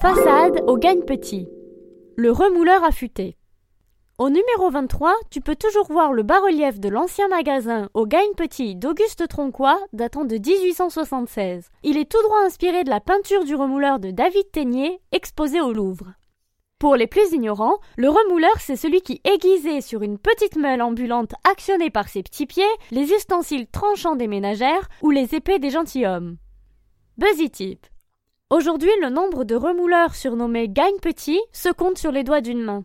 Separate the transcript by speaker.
Speaker 1: Façade au gagne petit. Le remouleur affûté. Au numéro 23, tu peux toujours voir le bas-relief de l'ancien magasin au gagne petit d'Auguste Tronquois datant de 1876. Il est tout droit inspiré de la peinture du remouleur de David Ténier exposée au Louvre. Pour les plus ignorants, le remouleur c'est celui qui aiguisait sur une petite meule ambulante actionnée par ses petits pieds les ustensiles tranchants des ménagères ou les épées des gentilshommes. Buzzy Tip. Aujourd'hui, le nombre de remouleurs surnommés gagne petit se compte sur les doigts d'une main.